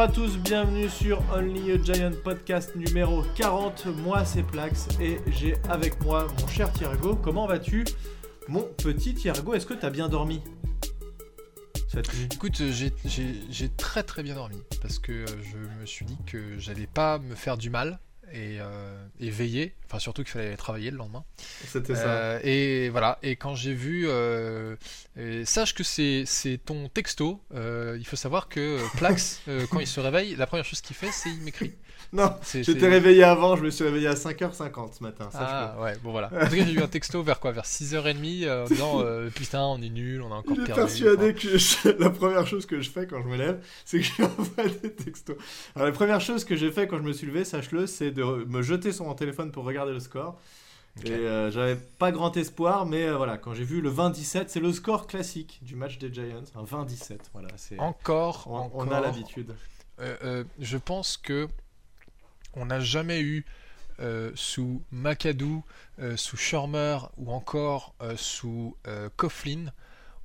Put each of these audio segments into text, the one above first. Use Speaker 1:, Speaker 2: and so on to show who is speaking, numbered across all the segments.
Speaker 1: Bonjour à tous, bienvenue sur Only a Giant podcast numéro 40. Moi c'est Plax et j'ai avec moi mon cher Thiergo. Comment vas-tu? Mon petit Thiergo, est-ce que t'as bien dormi? Cette nuit?
Speaker 2: Écoute, euh, j'ai- très très bien dormi parce que euh, je me suis dit que j'allais pas me faire du mal et, euh, et veiller, enfin surtout qu'il fallait travailler le lendemain.
Speaker 1: C'était ça.
Speaker 2: Euh, et voilà, et quand j'ai vu, euh, sache que c'est ton texto, il faut savoir que Plax, quand il se réveille, la première chose qu'il fait c'est il m'écrit.
Speaker 1: non, j'étais réveillé avant, je me suis réveillé à 5h50 ce matin.
Speaker 2: Ah ouais, bon voilà. En tout cas, j'ai eu un texto vers quoi Vers 6h30 euh, en disant euh, Putain, on est nul, on a encore perdu.
Speaker 1: persuadé que je- la première chose que je fais quand je me lève, c'est que je lui envoie des textos. Alors la première chose que j'ai fait quand je me suis levé, sache-le, c'est de me jeter sur mon téléphone pour regarder le score. Et euh, j'avais pas grand espoir, mais euh, voilà, quand j'ai vu le 20-17, c'est le score classique du match des Giants, un 20-17. Voilà, c'est
Speaker 2: Encore,
Speaker 1: on,
Speaker 2: encore.
Speaker 1: on a l'habitude.
Speaker 2: Euh, je pense que on n'a jamais eu euh, sous McAdoo, euh, sous Schirmer ou encore euh, sous Coughlin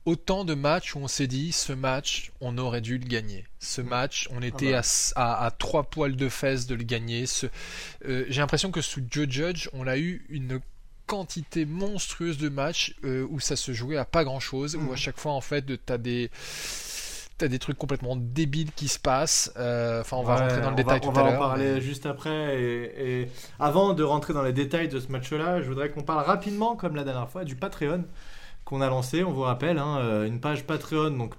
Speaker 2: autant de matchs où on s'est dit ce match on aurait dû le gagner. Ce
Speaker 1: Mm.
Speaker 2: match on était
Speaker 1: bah.
Speaker 2: à s- à, à trois poils de fesses de le gagner. Ce- J'ai l'impression que sous Joe Judge on a eu une quantité monstrueuse de matchs où ça se jouait à pas grand chose,
Speaker 1: Mm.
Speaker 2: où à chaque fois en fait t'as des T'as des trucs complètement débiles qui se passent. Euh, Enfin, on va
Speaker 1: Ouais,
Speaker 2: rentrer dans le
Speaker 1: on
Speaker 2: détail
Speaker 1: va,
Speaker 2: tout
Speaker 1: on
Speaker 2: à
Speaker 1: va
Speaker 2: l'heure.
Speaker 1: en parler
Speaker 2: mais-
Speaker 1: juste après. Et, et avant de rentrer dans les détails de ce match-là, je voudrais qu'on parle rapidement, comme la dernière fois, du Patreon qu'on a lancé. On vous rappelle, hein, euh, une page Patreon, donc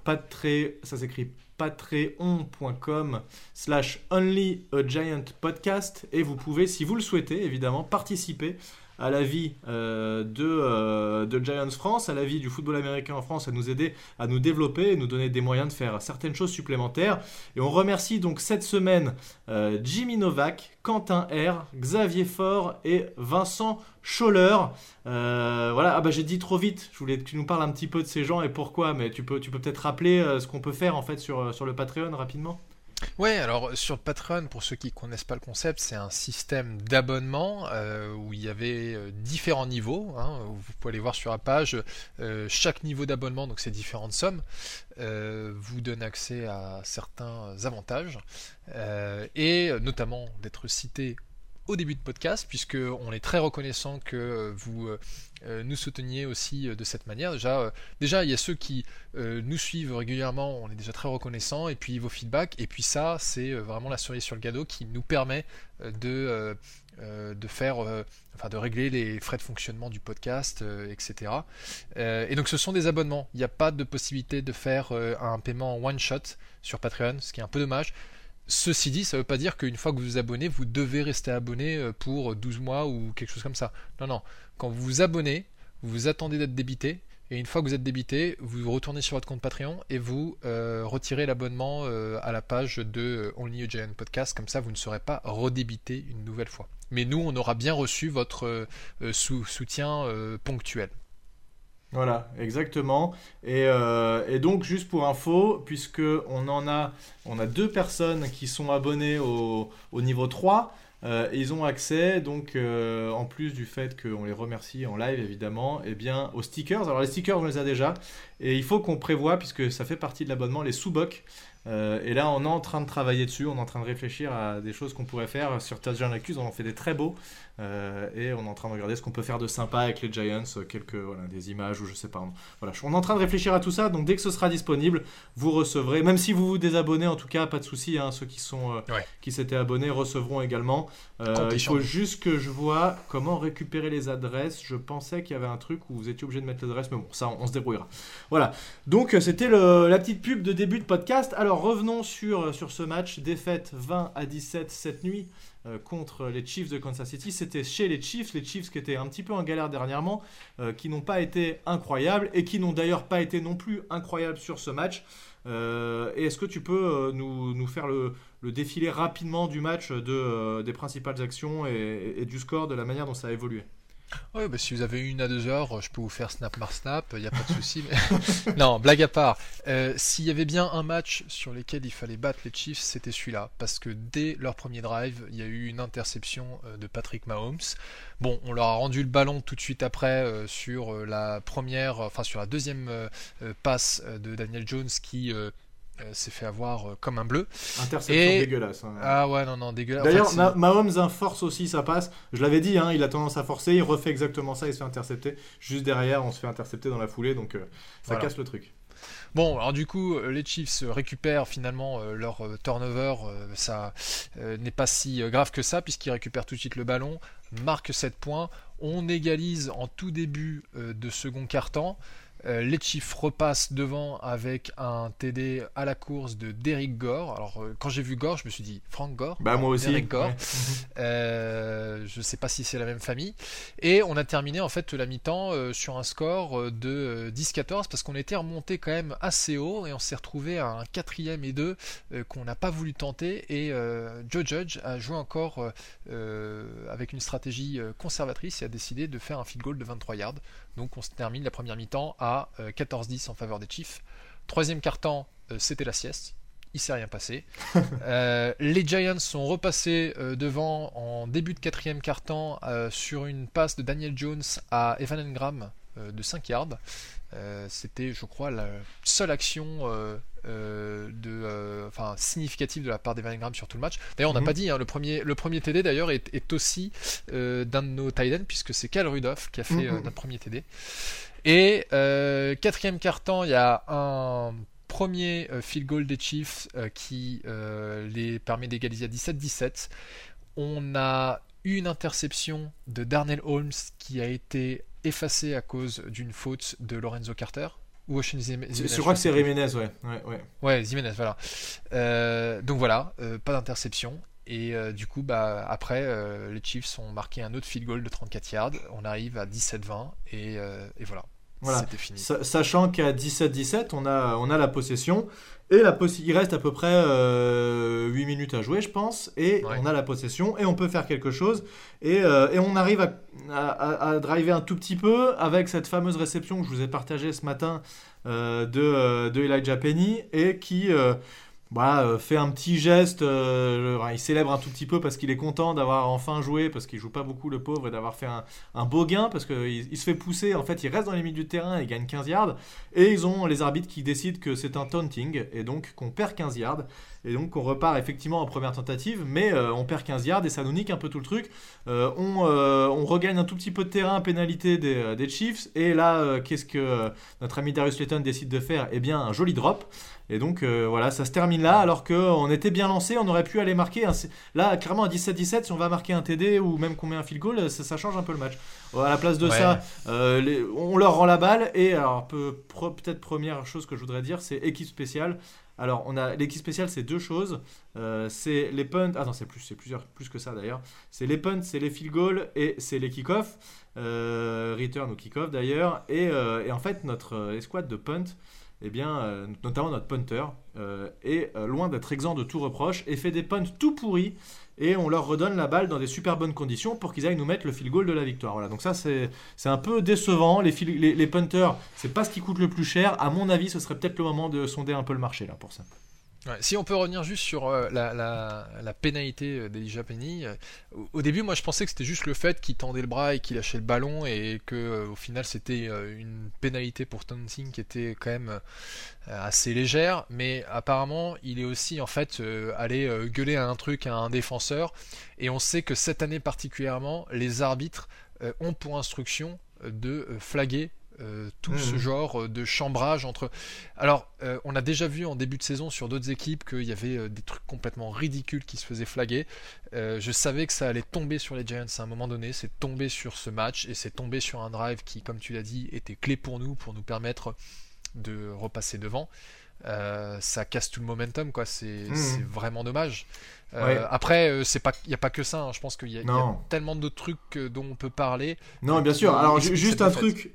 Speaker 1: ça s'écrit patreon.com slash only a giant podcast. Et vous pouvez, si vous le souhaitez, évidemment, participer à la vie euh, de, euh, de Giants France, à la vie du football américain en France, à nous aider à nous développer et nous donner des moyens de faire certaines choses supplémentaires. Et on remercie donc cette semaine euh, Jimmy Novak, Quentin R, Xavier Faure et Vincent Scholler. Voilà, ah bah j'ai dit trop vite, je voulais que tu nous parles un petit peu de ces gens et pourquoi, mais tu peux, tu peux peut-être rappeler ce qu'on peut faire en fait sur, sur le Patreon rapidement
Speaker 2: Ouais, alors sur le Patreon, pour ceux qui connaissent pas le concept, c'est un système d'abonnement euh, où il y avait euh, différents niveaux. hein, vous pouvez aller voir sur la page. euh, chaque niveau d'abonnement, donc c'est différentes sommes, euh, vous donne accès à certains avantages euh, et euh, notamment d'être cité au début de podcast, puisque on est très reconnaissant que euh, vous euh, euh, nous souteniez aussi de cette manière. Déjà, déjà, il y a ceux qui nous suivent régulièrement, on est déjà très reconnaissant, et puis vos feedbacks, et puis ça, c'est vraiment la cerise sur le gâteau qui nous permet de, faire, enfin, de régler les frais de fonctionnement du podcast, etc. Et donc, ce sont des abonnements. Il n'y a pas de possibilité de faire un paiement en one shot sur Patreon, ce qui est un peu dommage. Ceci dit, ça ne veut pas dire qu'une fois que vous vous abonnez, vous devez rester abonné euh, pour 12 mois ou quelque chose comme ça. Non, non. Quand vous vous abonnez, vous attendez d'être débité, et une fois que vous êtes débité, vous retournez sur votre compte Patreon et vous euh, retirez l'abonnement euh, à la page de Only Podcast. Comme ça, vous ne serez pas redébité une nouvelle fois. Mais nous, on aura bien reçu votre sou- soutien ponctuel.
Speaker 1: Voilà, exactement. Et, euh, et donc, juste pour info, puisque on en a, on a deux personnes qui sont abonnées au, au niveau 3, euh, ils ont accès, donc, euh, en plus du fait qu'on les remercie en live, évidemment, eh bien, aux stickers. Alors, les stickers, on les a déjà. Et il faut qu'on prévoit, puisque ça fait partie de l'abonnement, les sous-bocs. Et là, on est en train de travailler dessus, on est en train de réfléchir à des choses qu'on pourrait faire sur Touchdown Accuse. On en fait des très beaux. Euh, et on est en train de regarder ce qu'on peut faire de sympa avec les Giants, euh, quelques voilà, des images ou je sais pas. Voilà, on est en train de réfléchir à tout ça. Donc dès que ce sera disponible, vous recevrez. Même si vous vous désabonnez, en tout cas, pas de souci. hein, ceux qui sont euh,
Speaker 2: Ouais.
Speaker 1: qui s'étaient abonnés recevront également. Euh, il faut juste que je vois comment récupérer les adresses. Je pensais qu'il y avait un truc où vous étiez obligé de mettre l'adresse, mais bon, ça, on, on se débrouillera. Voilà. Donc c'était la petite pub de début de podcast. Alors revenons sur, sur ce match. Défaite 20 à 17 cette nuit euh, contre les Chiefs de Kansas City. C'était chez les Chiefs, les Chiefs qui étaient un petit peu en galère dernièrement, euh, qui n'ont pas été incroyables et qui n'ont d'ailleurs pas été non plus incroyables sur ce match. Euh, et est-ce que tu peux nous, faire le, défilé rapidement du match, de, des principales actions et du score, de la manière dont ça a évolué?
Speaker 2: Ouais, bah, si vous avez une à deux heures, je peux vous faire snap mar snap, il n'y a pas de souci. Mais... non, blague à part. euh, S'il y avait bien un match sur lequel il fallait battre les Chiefs, c'était celui-là. Parce que dès leur premier drive, il y a eu une interception euh, de Patrick Mahomes. Bon, on leur a rendu le ballon tout de suite après euh, sur la première, enfin sur la deuxième passe de Daniel Jones qui euh, s'est fait avoir comme un bleu.
Speaker 1: Interception dégueulasse. Hein.
Speaker 2: Ah ouais, non, non, dégueulasse.
Speaker 1: D'ailleurs, Mahomes force aussi, ça passe. Je l'avais dit, hein, il a tendance à forcer, il refait exactement ça, il se fait intercepter. Juste derrière, on se fait intercepter dans la foulée, donc ça casse le truc.
Speaker 2: Bon, alors du coup, les Chiefs récupèrent finalement leur turnover. ça n'est pas si grave que ça, puisqu'ils récupèrent tout de suite le ballon, marquent 7 points. On égalise en tout début de second quart-temps. Euh, les Chiefs repassent devant avec un TD à la course de Derrick Gore. Alors, euh, quand j'ai vu Gore, je me suis dit Frank Gore
Speaker 1: Bah, moi aussi.
Speaker 2: Derrick Gore. Euh, je sais pas si c'est la même famille. Et on a terminé en fait la mi-temps sur un score de 10-14 parce qu'on était remonté quand même assez haut et on s'est retrouvé à un quatrième et deux qu'on n'a pas voulu tenter. Et Joe Judge a joué encore avec une stratégie conservatrice et a décidé de faire un field goal de 23 yards. Donc on se termine la première mi-temps à 14-10 euh, en faveur des Chiefs. Troisième quart-temps, euh, c'était la sieste. Il s'est rien passé. Euh, les Giants sont repassés devant en début de quatrième quart-temps sur une passe de Daniel Jones à Evan Engram de 5 yards. C'était, je crois, la seule action de, enfin, significative de la part d'Evan sur tout le match. D'ailleurs, on n'a mhm. pas dit, hein, le, premier, le premier TD d'ailleurs est, aussi d'un de nos tight puisque c'est Cal Rudolph qui a fait notre premier TD. Et euh, quatrième quart-temps, il y a un premier euh, field goal des Chiefs euh, qui les permet d'égaliser à 17-17. On a une interception de Darnell Holmes qui a été effacée à cause d'une faute de Lorenzo Carter.
Speaker 1: Ou Je crois que c'est Jiménez, ouais. Ouais, ouais.
Speaker 2: voilà. donc voilà, pas d'interception. Et du coup, bah, après, les Chiefs ont marqué un autre field goal de 34 yards. On arrive à 17-20 et, et, voilà.
Speaker 1: Voilà. Sachant qu'à 17-17, on a, on a la possession. Et la il reste à peu près 8 euh, minutes à jouer, je pense. Et on a la possession et on peut faire quelque chose. Et, euh, et on arrive à, à, driver un tout petit peu avec cette fameuse réception que je vous ai partagée ce matin euh, de, de Elijah Penny et qui bah, euh, fait un petit geste, euh, il célèbre un tout petit peu parce qu'il est content d'avoir enfin joué, parce qu'il joue pas beaucoup le pauvre, et d'avoir fait un, beau gain, parce qu'il il se fait pousser, en fait il reste dans les milieux du terrain, il gagne 15 yards, et ils ont les arbitres qui décident que c'est un taunting, et donc qu'on perd 15 yards, et donc on repart effectivement en première tentative, mais euh, on perd 15 yards, et ça nous nique un peu tout le truc. on, regagne un tout petit peu de terrain pénalité des, des Chiefs, et là, qu'est-ce que notre ami Darius Layton décide de faire? Eh bien, un joli drop. Et donc euh, voilà, ça se termine là, alors qu'on était bien lancé, on aurait pu aller marquer. Là, clairement, à 17-17, si on va marquer un TD ou même qu'on met un field goal, ça, change un peu le match. À la place de ça, euh, on leur rend la balle. Et alors, peut-être première chose que je voudrais dire, c'est équipe spéciale. Alors, on a l'équipe spéciale, c'est deux choses. Euh, c'est les punts. Ah non, c'est plus, c'est plusieurs, plus que ça d'ailleurs. C'est les punts, c'est les field goals et c'est les kick-off. return ou kick-off d'ailleurs. Et, et, en fait, notre escouade de punt, eh bien, euh, notamment notre punter, euh, est euh, loin d'être exempt de tout reproche et fait des punts tout pourris et on leur redonne la balle dans des super bonnes conditions pour qu'ils aillent nous mettre le field goal de la victoire. Voilà, donc ça c'est un peu décevant. Les, les, les punters, c'est pas ce qui coûte le plus cher. À mon avis, ce serait peut-être le moment de sonder un peu le marché là pour ça
Speaker 2: si on peut revenir juste sur euh, la, pénalité euh, d'Elijah euh, au, début, moi je pensais que c'était juste le fait qu'il tendait le bras et qu'il lâchait le ballon et que au final c'était une pénalité pour taunting qui était quand même assez légère, mais apparemment il est aussi en fait allé gueuler à un truc à un défenseur. Et on sait que cette année particulièrement, les arbitres ont pour instruction de flaguer euh, tout ce mmh. genre euh, de chambrage entre. Alors, euh, on a déjà vu en début de saison sur d'autres équipes qu'il y avait des trucs complètement ridicules qui se faisaient flaguer. je savais que ça allait tomber sur les Giants à un moment donné. C'est tombé sur ce match et c'est tombé sur un drive qui, comme tu l'as dit, était clé pour nous, pour nous permettre de repasser devant. ça casse tout le momentum, quoi. C'est mmh. vraiment dommage. Euh, après, euh, c'est pas, il y a pas que ça. Hein. Je pense qu'il y, a tellement d'autres trucs euh, dont on peut parler.
Speaker 1: Non, bien sûr. Alors juste un truc,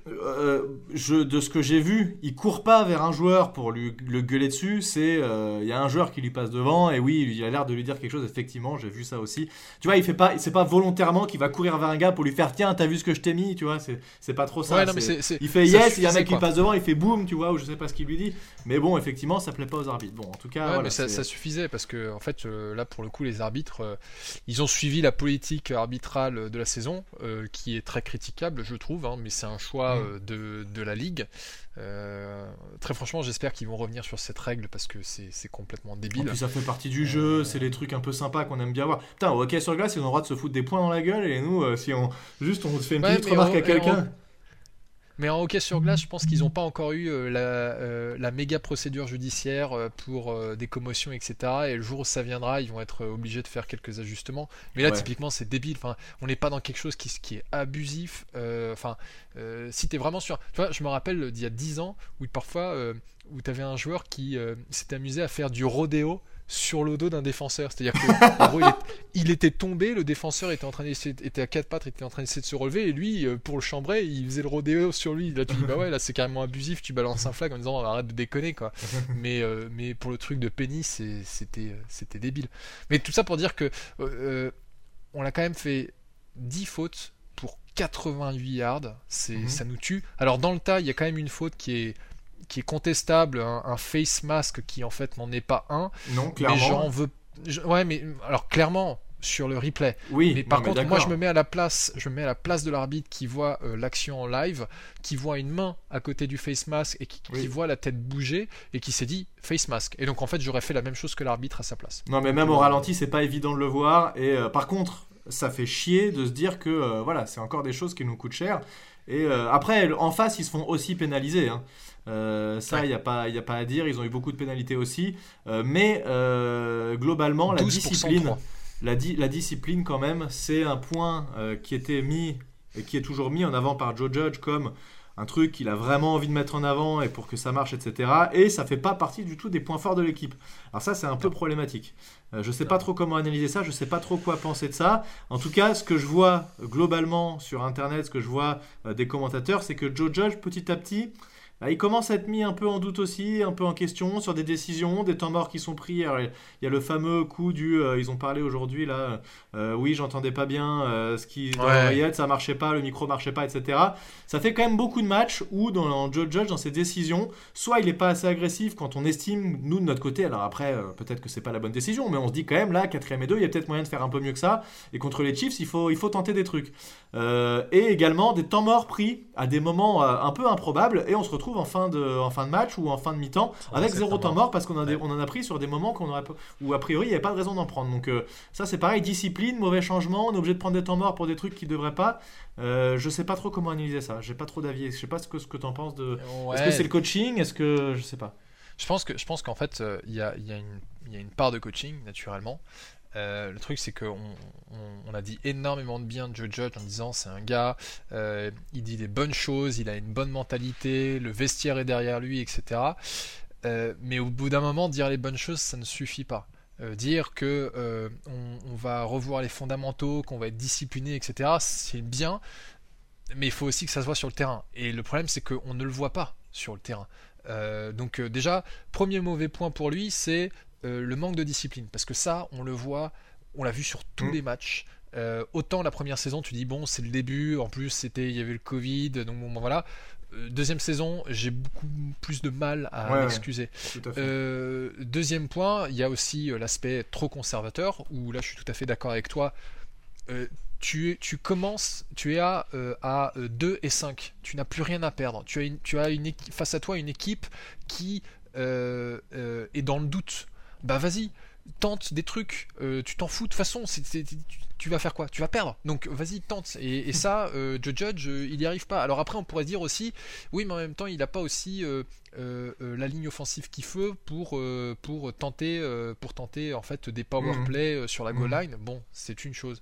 Speaker 1: je, de ce que j'ai vu, il court pas vers un joueur pour lui le gueuler dessus. C'est, il y a un joueur qui lui passe devant et oui, il a l'air de lui dire quelque chose. Effectivement, j'ai vu ça aussi. Tu vois, il fait pas, c'est pas volontairement qu'il va courir vers un gars pour lui faire tiens, t'as vu ce que je t'ai mis, tu vois. C'est pas trop ça. il fait yes, il y a un mec qui passe devant, il fait boum, tu vois, ou je sais pas ce qu'il lui dit. Mais bon, effectivement, ça plaît pas aux arbitres. Bon, en tout cas,
Speaker 2: mais ça, ça, suffisait parce que en fait, là pour pour le coup, les arbitres, ils ont suivi la politique arbitrale de la saison, qui est très critiquable, je trouve, hein, mais c'est un choix mm. de, de, la ligue. très franchement, j'espère qu'ils vont revenir sur cette règle parce que c'est complètement débile. Et
Speaker 1: puis ça fait partie du jeu, c'est les trucs un peu sympas qu'on aime bien voir. Putain, au hockey sur glace, ils ont le droit de se foutre des points dans la gueule et nous, si on juste on fait une petite remarque à quelqu'un.
Speaker 2: Mais en hockey sur glace, je pense qu'ils n'ont pas encore eu euh, euh, la, méga procédure judiciaire euh, pour des commotions, etc. Et le jour où ça viendra, ils vont être obligés de faire quelques ajustements. Mais là, typiquement, c'est débile. Enfin, on n'est pas dans quelque chose qui, qui est abusif. Enfin, si tu es vraiment sûr. Tu vois, je me rappelle d'il y a 10 ans où parfois, où tu avais un joueur qui s'était amusé à faire du rodéo sur le dos d'un défenseur. C'est-à-dire qu'il il, était tombé, le défenseur était en train était à quatre pattes, était en train d'essayer de se relever, et lui, euh, pour le chambrer, il faisait le rodéo sur lui. Là, tu dis, bah ouais, là c'est carrément abusif, tu balances un flag en disant arrête de déconner, quoi. mais, euh, mais pour le truc de Penny, c'était, c'était débile. Mais tout ça pour dire que euh, on a quand même fait 10 fautes pour 88 yards, c'est, mhm. ça nous tue. Alors dans le tas, il y a quand même une faute qui est qui est contestable, un, face mask qui en fait n'en est pas un.
Speaker 1: Non, clairement. Mais j'en
Speaker 2: veux. ouais, mais alors clairement sur le replay.
Speaker 1: Oui.
Speaker 2: Mais par contre, moi je me mets à la place, je me mets à la place de l'arbitre qui voit euh, l'action en live, qui voit une main à côté du face mask et qui, voit la tête bouger et qui s'est dit face mask. Et donc en fait, j'aurais fait la même chose que l'arbitre à sa place.
Speaker 1: Non, mais même au ralenti, c'est pas évident de le voir. Et euh, par contre, ça fait chier de se dire que euh, voilà, c'est encore des choses qui nous coûtent cher. Et après, en face, ils se font aussi pénaliser. Hein. Euh, ça, il n'y a, pas, a pas à dire. Ils ont eu beaucoup de pénalités aussi. Euh, mais euh, globalement, la discipline, la, la, discipline, quand même, c'est un point qui était mis et qui est toujours mis en avant par Joe Judge comme un truc qu'il a vraiment envie de mettre en avant et pour que ça marche, etc. Et ça fait pas partie du tout des points forts de l'équipe. Alors ça, c'est un peu problématique. je sais pas trop comment analyser ça, je sais pas trop quoi penser de ça. En tout cas, ce que je vois globalement sur Internet, ce que je vois des commentateurs, c'est que Joe Judge, petit à petit, il commence à être mis un peu en doute aussi, un peu en question sur des décisions, des temps morts qui sont pris. il y a le fameux coup du, euh, ils ont parlé aujourd'hui là, euh, oui j'entendais pas bien euh, ce qui dans ouais. ça marchait pas, le micro marchait pas, etc. Ça fait quand même beaucoup de matchs où dans le Judge dans ses décisions, soit il est pas assez agressif quand on estime nous de notre côté. Alors après peut-être que c'est pas la bonne décision, mais on se dit quand même là 4 et 2, il y a peut-être moyen de faire un peu mieux que ça. Et contre les Chiefs, il faut il faut tenter des trucs. et également des temps morts pris à des moments un peu improbables et on se retrouve en fin de, en fin de match ou en fin de mi-temps avec zéro temps mort parce qu'on on en a pris sur des moments qu'on aurait où a priori il n'y avait pas de raison d'en prendre. Donc euh, ça c'est pareil, discipline, mauvais changement, on est obligé de prendre des temps morts pour des trucs qui ne devraient pas. Euh, je sais pas trop comment analyser ça, j'ai pas trop d'avis. Je sais pas ce que, ce que tu en penses de. Est-ce que c'est le coaching? Est-ce que je sais pas
Speaker 2: je pense que je pense qu'en fait euh, il y, a, y, a y, a, une part de coaching naturellement euh, le truc, c'est qu'on on, a dit énormément de bien de Joe Judge en disant c'est un gars, euh, il dit des bonnes choses, il a une bonne mentalité, le vestiaire est derrière lui, etc. Euh, mais au bout d'un moment, dire les bonnes choses, ça ne suffit pas. dire que on, va revoir les fondamentaux, qu'on va être discipliné, etc. C'est bien, mais il faut aussi que ça se voit sur le terrain. Et le problème, c'est qu'on ne le voit pas sur le terrain. donc déjà, premier mauvais point pour lui, c'est euh, le manque de discipline. Parce que ça, on le voit, on l'a vu sur tous mm. les matchs. Euh, autant la première saison, tu dis bon, c'est le début. En plus, c'était, il y avait le Covid, donc bon, voilà. Euh, deuxième saison, j'ai beaucoup plus de mal à m'excuser. deuxième point, il y a aussi l'aspect trop conservateur, où là je suis tout à fait d'accord avec toi. tu, tu, commences, tu es à, à 2 et 5, tu n'as plus rien à perdre. Tu as, tu as une, face à toi une équipe qui est dans le doute bah vas-y, tente des trucs, euh, tu t'en fous de toute façon, tu vas faire quoi? Tu vas perdre, donc vas-y, tente. Et, ça, euh, Joe Judge, euh, il n'y arrive pas. Alors après, on pourrait dire aussi, oui, mais en même temps, il n'a pas aussi la ligne offensive qu'il faut pour, pour, tenter, pour tenter en fait des power mmh. play sur la goal mmh. line. Bon, c'est une chose.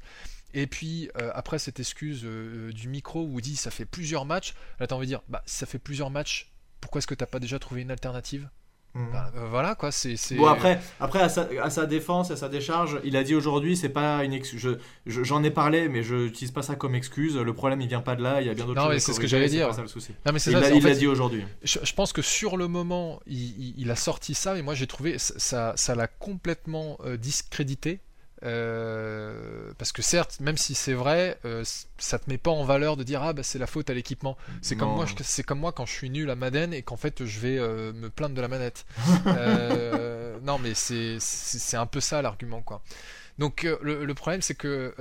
Speaker 2: Et puis après cette excuse du micro où il dit ça fait plusieurs matchs, là t'as envie de dire bah ça fait plusieurs matchs, pourquoi est-ce que t'as pas déjà trouvé une alternative? Bah, euh, voilà quoi, c'est.
Speaker 1: Bon après, après à sa, à, sa, défense, à sa décharge, il a dit aujourd'hui, c'est pas une excuse. J'en ai parlé, mais je n'utilise pas ça comme excuse. Le problème, il vient pas de là. Il y a bien d'autres choses.
Speaker 2: Non mais c'est ce que j'allais dire.
Speaker 1: Ça, le souci. Non, mais il l'a dit aujourd'hui.
Speaker 2: Je, pense que sur le moment, il, il, a sorti ça, et moi j'ai trouvé ça, ça l'a complètement euh, discrédité. Euh, parce que certes, même si c'est vrai, euh, ça te met pas en valeur de dire ah bah c'est la faute à l'équipement. C'est comme moi, c'est comme moi quand je suis nul à Madden et qu'en fait je vais euh, me plaindre de la manette. non mais c'est c'est un peu ça l'argument quoi. Donc le, le, problème c'est que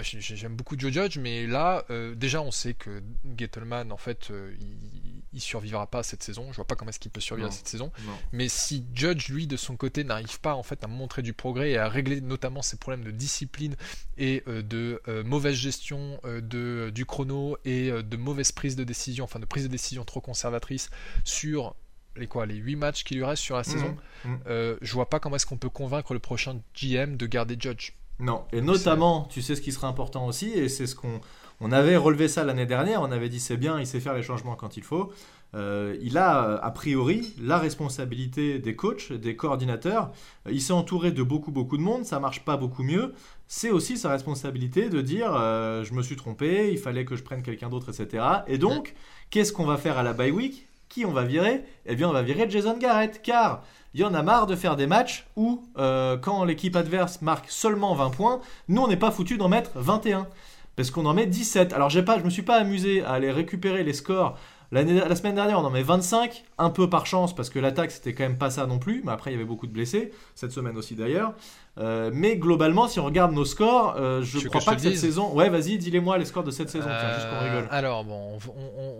Speaker 2: j'aime beaucoup Joe Judge, mais là déjà on sait que Gettleman en fait il il survivra pas cette saison. Je vois pas comment est-ce qu'il peut survivre à cette saison. Mais si Judge, lui, de son côté, n'arrive pas en fait à montrer du progrès et à régler notamment ses problèmes de discipline et euh, de euh, mauvaise gestion euh, de, du chrono et de mauvaise prise de décision, enfin de prise de décision trop conservatrice sur les quoi, les 8 matchs qui lui restent sur la mmh. saison, mmh. je vois pas comment est-ce qu'on peut convaincre le prochain GM de garder Judge.
Speaker 1: Non, et notamment, tu sais ce qui sera important aussi, et c'est ce qu'on on avait relevé ça l'année dernière, on avait dit c'est bien, il sait faire les changements quand il faut. Euh, il a a priori la responsabilité des coachs, des coordinateurs. Il s'est entouré de beaucoup beaucoup de monde, ça marche pas beaucoup mieux. C'est aussi sa responsabilité de dire euh, je me suis trompé, il fallait que je prenne quelqu'un d'autre, etc. Et donc, qu'est-ce qu'on va faire à la bye week? Qui on va virer? Eh bien, on va virer Jason Garrett, car il y en a marre de faire des matchs où, euh, quand l'équipe adverse marque seulement 20 points, nous on n'est pas foutu d'en mettre 21 parce qu'on en met 17. Alors j'ai pas, je me suis pas amusé à aller récupérer les scores. La semaine dernière, on en met 25, un peu par chance, parce que l'attaque, c'était quand même pas ça non plus, mais après, il y avait beaucoup de blessés, cette semaine aussi d'ailleurs. Euh, mais globalement, si on regarde nos scores, euh, je ne crois pas que, cette saison. Ouais, vas-y, dis-les-moi les scores de cette saison, juste qu'on rigole.
Speaker 2: Euh, alors, bon,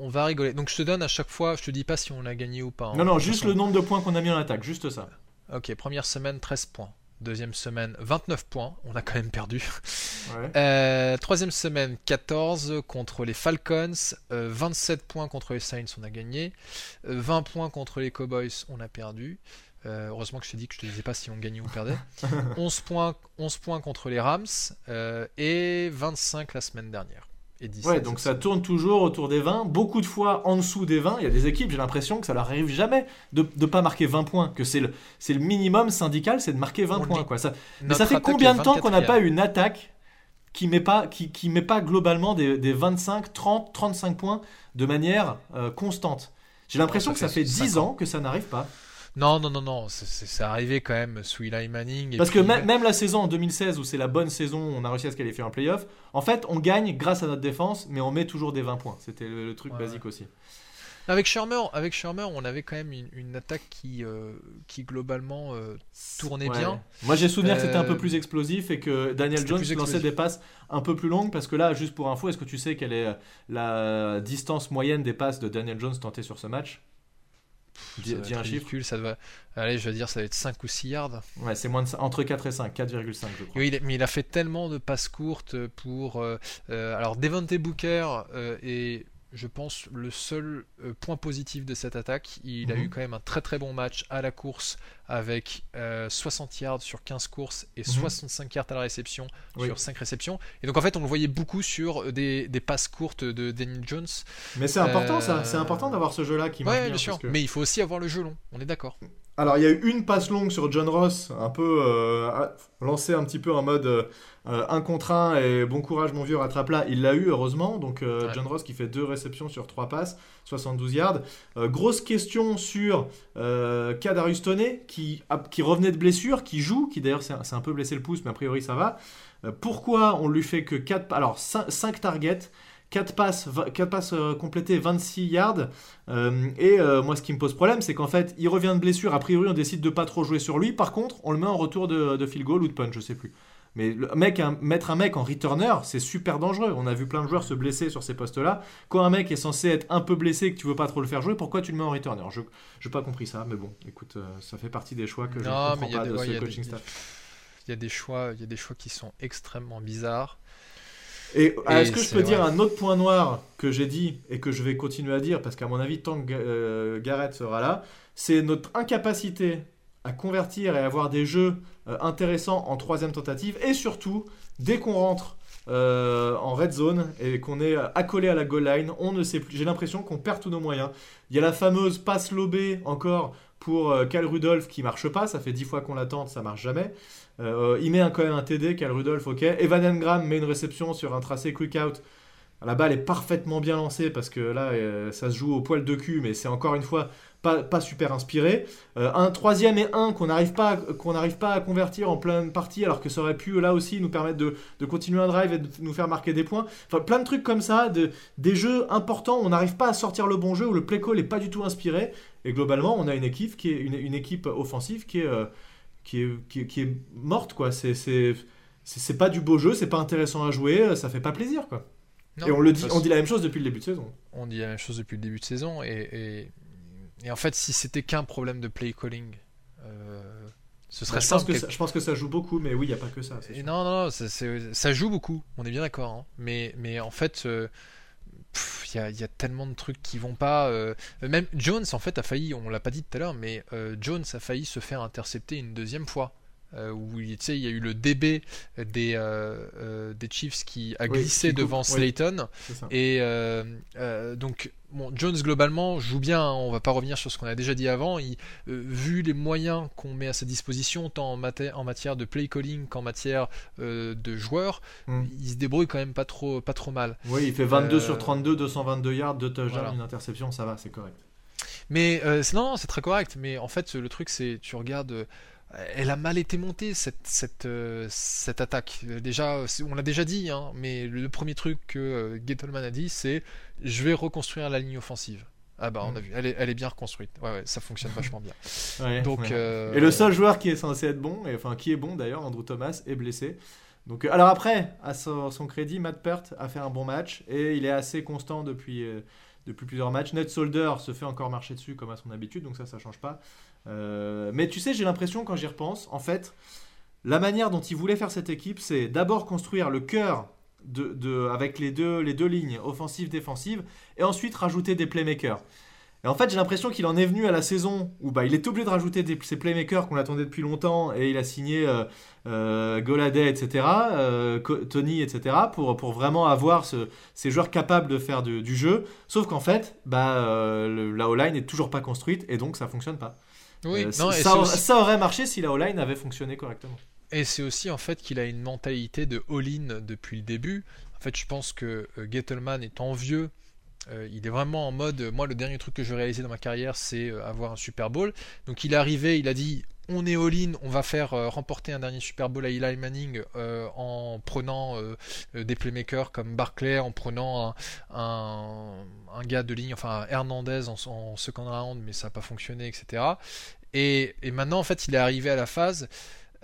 Speaker 2: on, va rigoler. Donc, je te donne à chaque fois, je te dis pas si on a gagné ou pas.
Speaker 1: Hein. Non, non, juste le nombre de points qu'on a mis en attaque, juste ça.
Speaker 2: Ok, première semaine, 13 points. Deuxième semaine, 29 points. On a quand même perdu. Euh, troisième semaine, 14 contre les Falcons. 27 euh, points contre les Saints, on a gagné. 20 euh, points contre les Cowboys, on a perdu. heureusement que je t'ai dit que je te disais pas si on gagnait ou perdait. 11 points, 11 points contre les Rams. et 25 la semaine dernière
Speaker 1: ouais, donc ça tourne toujours autour des 20, beaucoup de fois en dessous des 20. Il y a des équipes, j'ai l'impression que ça leur arrive jamais de ne pas marquer 20 points, que c'est le, le minimum syndical, c'est de marquer 20 points. Quoi. Ça, mais ça fait combien de temps qu'on n'a pas une attaque qui met pas, qui, qui met pas globalement des, des, 25, 30, 35 points de manière euh, constante? J'ai l'impression que ça fait 10 ans que ça n'arrive pas.
Speaker 2: Non, non, non, non, c'est arrivé quand même sous Eli Manning.
Speaker 1: Parce que même la saison en 2016, où c'est la bonne saison, on a réussi à se qualifier en playoff, en fait, on gagne grâce à notre défense, mais on met toujours des 20 points. C'était le, truc basique aussi.
Speaker 2: Avec Shermer, avec Shermer, on avait quand même une, attaque qui, euh, qui globalement euh, tournait bien.
Speaker 1: Moi, j'ai souvenir que c'était un peu euh, plus explosif et que Daniel Jones lançait des passes un peu plus longues parce que là, juste pour info, est-ce que tu sais quelle est la distance moyenne des passes de Daniel Jones tentées sur ce match?
Speaker 2: Dis, un chiffre. Ça doit... Allez, je vais dire, ça va être 5 ou 6 yards.
Speaker 1: Ouais, c'est moins de... entre 4 et 5, 4,5 je crois.
Speaker 2: Oui, mais il a fait tellement de passes courtes pour. Euh, euh, alors, Devante Booker euh, est je pense, le seul euh, point positif de cette attaque. Il a eu mhm. quand même un très très bon match à la course avec 60 euh, yards sur 15 courses et 65 mhm. yards à la réception sur 5 réceptions. Et donc en fait, on le voyait beaucoup sur des, des passes courtes de Daniel Jones.
Speaker 1: Mais c'est important ça, c'est important d'avoir ce jeu-là qui marche bien. sûr.
Speaker 2: Mais il faut aussi avoir le jeu long, on est d'accord.
Speaker 1: Alors, il y a eu une passe longue sur John Ross, un peu euh, lancé un petit peu en mode euh, un contre un et bon courage, mon vieux, rattrape-là. Il l'a eu, heureusement. Donc, euh, John Ross qui fait deux réceptions sur trois passes, 72 yards. grosse question sur Kadarius Toney qui, qui revenait de blessure, qui joue, qui d'ailleurs s'est un peu blessé le pouce, mais a priori ça va. pourquoi on lui fait que 4, alors 5 targets 4 passes, 4 passes euh, complétées, 26 yards. Euh, et euh, moi, ce qui me pose problème, c'est qu'en fait, il revient de blessure. A priori, on décide de pas trop jouer sur lui. Par contre, on le met en retour de, de field goal ou de punch, je sais plus. Mais le mec, mettre un mec en returner, c'est super dangereux. On a vu plein de joueurs se blesser sur ces postes-là. Quand un mec est censé être un peu blessé et que tu veux pas trop le faire jouer, pourquoi tu le mets en returner? Je n'ai pas compris ça, mais bon, écoute, ça fait partie des choix que je ne comprends pas de ce coaching staff.
Speaker 2: Il y a des choix, il y a des choix qui sont extrêmement bizarres.
Speaker 1: Et, est-ce que je peux dire un autre point noir que j'ai dit et que je vais continuer à dire parce qu'à mon avis, tant que euh, Garrett sera là, c'est notre incapacité à convertir et à avoir des jeux euh, intéressants en troisième tentative et surtout dès qu'on rentre euh, en red zone et qu'on est accolé à la goal line, on ne sait plus. J'ai l'impression qu'on perd tous nos moyens. Il y a la fameuse passe lobée encore pour Cal Rudolph qui marche pas. Ça fait dix fois qu'on l'attend, ça marche jamais. Euh, il met quand même un TD, Cal Rudolph, ok. Evan Engram met une réception sur un tracé quick out. La balle est parfaitement bien lancée parce que là, euh, ça se joue au poil de cul, mais c'est encore une fois pas, pas super inspiré. Euh, un troisième et un qu'on n'arrive pas, pas à convertir en pleine partie, alors que ça aurait pu là aussi nous permettre de, de continuer un drive et de nous faire marquer des points. Enfin, plein de trucs comme ça, de, des jeux importants, on n'arrive pas à sortir le bon jeu, où le play call n'est pas du tout inspiré. Et globalement, on a une équipe qui est une, une équipe offensive qui est, qui est, qui qui est morte, quoi. C'est, c'est, c'est c'est pas du beau jeu, c'est pas intéressant à jouer, ça fait pas plaisir, quoi.
Speaker 2: Non,
Speaker 1: et on le dit, on dit la même chose depuis le début de saison.
Speaker 2: on dit la même chose depuis le début de saison et, et, et en fait si c'était qu'un problème de play calling euh, ce serait
Speaker 1: Bah, je, pense
Speaker 2: simple
Speaker 1: que
Speaker 2: quel-
Speaker 1: ça, je pense que ça joue beaucoup, mais oui, il n'y a pas que ça. sûr.
Speaker 2: non, non, ça, ça joue beaucoup, on est bien d'accord. hein. Mais, mais en fait, euh, il y, y a tellement de trucs qui vont pas. euh, Même Jones, en fait, a failli, on l'a pas dit tout à l'heure, mais euh, Jones a failli se faire intercepter une deuxième fois. Euh, où il tu sais, il y a eu le DB des, euh, euh, des Chiefs qui a
Speaker 1: Oui,
Speaker 2: glissé
Speaker 1: qui coupe,
Speaker 2: devant
Speaker 1: oui.
Speaker 2: Slayton. Et donc, bon, Jones globalement joue bien, hein, on va pas revenir sur ce qu'on a déjà dit avant. Il, euh, vu les moyens qu'on met à sa disposition, tant en, maté- en matière de play calling qu'en matière euh, de joueurs,
Speaker 1: Mm.
Speaker 2: il se débrouille quand même pas trop, pas trop mal.
Speaker 1: Oui, il fait 22
Speaker 2: Euh,
Speaker 1: sur 32, 222 yards, 2 touchdowns,
Speaker 2: Voilà.
Speaker 1: une interception, ça va, c'est correct.
Speaker 2: Mais non, non, c'est très correct. Mais en fait, le truc, c'est, tu regardes, elle a mal été montée cette cette euh, cette attaque. Déjà, on l'a déjà dit, hein, mais le premier truc que euh, Gettleman a dit, c'est, je vais reconstruire la ligne offensive. Ah bah on
Speaker 1: Mm.
Speaker 2: a vu, elle est, elle est bien reconstruite. Ouais, ouais, ça fonctionne vachement bien.
Speaker 1: Ouais,
Speaker 2: Donc,
Speaker 1: ouais.
Speaker 2: euh,
Speaker 1: Et le seul joueur qui est censé être bon, et enfin qui est bon d'ailleurs, Andrew Thomas, est blessé. Donc, euh, alors après, à son, son crédit, Matt Peart a fait un bon match et il est assez constant depuis, depuis plusieurs matchs. Ned Solder se fait encore marcher dessus comme à son habitude, donc ça, ça change pas. Euh, mais tu sais, j'ai l'impression quand j'y repense, en fait, la manière dont il voulait faire cette équipe, c'est d'abord construire le cœur de, de- avec les deux, les deux lignes offensive-défensive et ensuite rajouter des playmakers. Et en fait, j'ai l'impression qu'il en est venu à la saison où bah, il est obligé de rajouter des, ces playmakers qu'on attendait depuis longtemps et il a signé euh, euh, Goladay, etc., euh, Tony, etc., pour, pour vraiment avoir ce- ces joueurs capables de faire du, du jeu. Sauf qu'en fait, bah, euh, le- la O-line n'est toujours pas construite et donc ça fonctionne pas.
Speaker 2: Oui, non,
Speaker 1: ça, aurait-
Speaker 2: aussi-
Speaker 1: ça aurait marché si la O-line avait fonctionné correctement.
Speaker 2: Et c'est aussi en fait qu'il a une mentalité de all-in depuis le début. En fait, je pense que Gettleman étant vieux, euh, il est vraiment en mode moi le dernier truc que je réalisé dans ma carrière c'est euh, avoir un Super Bowl. Donc il est arrivé, il a dit on est all-in, on va faire euh, remporter un dernier Super Bowl à Eli Manning en prenant des playmakers comme Barclay, en prenant un, gars de ligne, enfin Hernandez en, second round, mais ça n'a pas fonctionné, etc. Et, et maintenant, en fait, il est arrivé à la phase.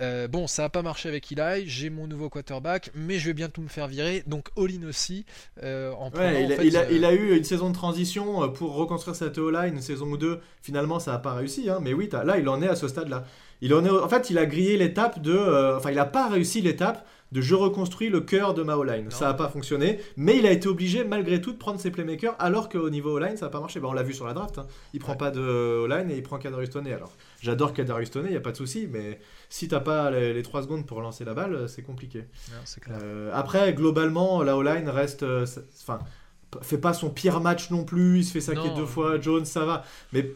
Speaker 2: Euh, bon, ça n'a pas marché avec Eli, j'ai mon nouveau quarterback, mais je vais bientôt me faire virer, donc all-in aussi. euh, en prenant,
Speaker 1: Ouais, il,
Speaker 2: en
Speaker 1: a,
Speaker 2: fait,
Speaker 1: il a-
Speaker 2: euh,
Speaker 1: il a eu une saison de transition pour reconstruire cette O-line, une saison ou deux. Finalement, ça n'a pas réussi. hein, mais oui, là, il en est à ce stade-là. Il en, est, en fait, il a grillé l'étape de. euh, enfin, il n'a pas réussi l'étape de je reconstruis le cœur de ma O-line. Ça n'a pas fonctionné. Mais il a été obligé, malgré tout, de prendre ses playmakers, alors qu'au niveau O-line, ça n'a pas marché. Bah, on l'a vu sur la draft. hein. Il prend
Speaker 2: Ouais.
Speaker 1: pas de O-line et il prend Kadarius Toney. Alors, j'adore Kadarius Toney, il n'y a pas de souci. Mais si t'as pas les, les 3 secondes pour lancer la balle, c'est compliqué.
Speaker 2: clair.
Speaker 1: Euh, après, globalement, la O-line reste. euh, Enfin, fait pas son pire match non plus. Il se fait saquer
Speaker 2: Non.
Speaker 1: deux fois. Jones, ça va. Mais